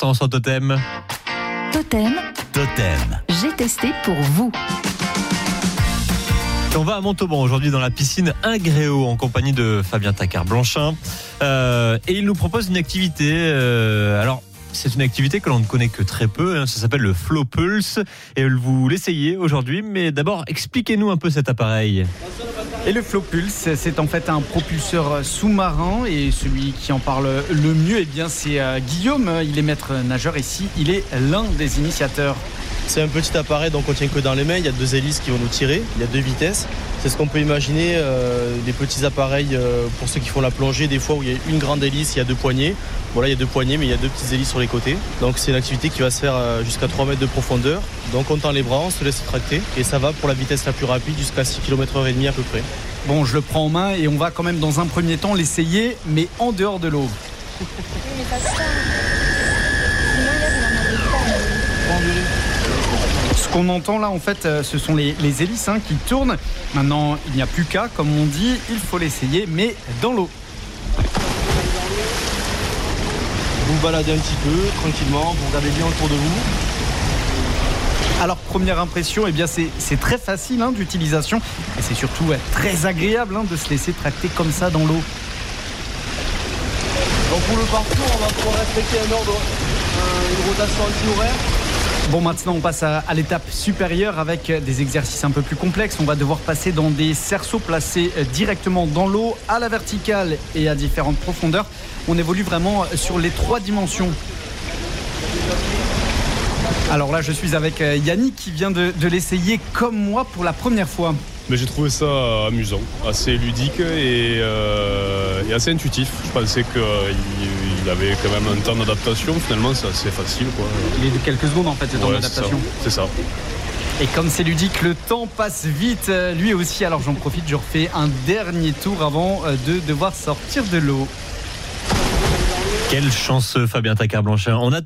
Attention totem. Totem, Totem. j'ai testé pour vous. On va à Montauban aujourd'hui dans la piscine Ingréo en compagnie de Fabien Tacard-Blanchin. Euh, et il nous propose une activité. euh, alors, c'est une activité que l'on ne connaît que très peu. hein, ça s'appelle le Flow Pulse. Et vous l'essayez aujourd'hui. Mais d'abord, expliquez-nous un peu cet appareil. Et le Flow Pulse, c'est en fait un propulseur sous-marin et celui qui en parle le mieux, eh bien, c'est euh, Guillaume. Il est maître nageur ici. Il est l'un des initiateurs. C'est un petit appareil donc on tient que dans les mains. Il y a deux hélices qui vont nous tirer. Il y a deux vitesses. C'est ce qu'on peut imaginer euh, des petits appareils euh, pour ceux qui font la plongée. Des fois où il y a une grande hélice, il y a deux poignées. Bon là il y a deux poignées, mais il y a deux petites hélices sur les côtés. Donc c'est une activité qui va se faire euh, jusqu'à 3 mètres de profondeur. Donc on tend les bras, on se laisse tracter et ça va pour la vitesse la plus rapide jusqu'à 6 km h à peu près. Bon, je le prends en main et on va quand même dans un premier temps l'essayer, mais en dehors de l'eau. Ce qu'on entend là, en fait, euh, ce sont les, les hélices hein, qui tournent. Maintenant, il n'y a plus qu'à, comme on dit, il faut l'essayer, mais dans l'eau. Vous baladez un petit peu tranquillement, vous regardez bien autour de vous. Alors, première impression, eh bien, c'est très facile hein, d'utilisation et c'est surtout très agréable hein, de se laisser tracter comme ça dans l'eau. Donc pour le parcours, on va pouvoir respecter un ordre, euh, une rotation anti-horaire. Bon, maintenant, on passe à, l'étape supérieure avec des exercices un peu plus complexes. On va devoir passer dans des cerceaux placés euh, directement dans l'eau, à la verticale et à différentes profondeurs. On évolue vraiment euh, sur les trois dimensions. Alors là, je suis avec euh, Yannick qui vient de, l'essayer comme moi pour la première fois. Mais j'ai trouvé ça amusant, assez ludique et, et assez intuitif. Je pensais qu'il il avait quand même un temps d'adaptation. Finalement, c'est assez facile. Quoi. Il est de quelques secondes en fait, c'est en Ouais, c'est ça. adaptation. C'est ça. Et comme c'est ludique, le temps passe vite, euh, lui aussi. Alors j'en profite, je refais un dernier tour avant euh, de devoir sortir de l'eau. Quel chanceux Fabien Tacard-Blanchin. On a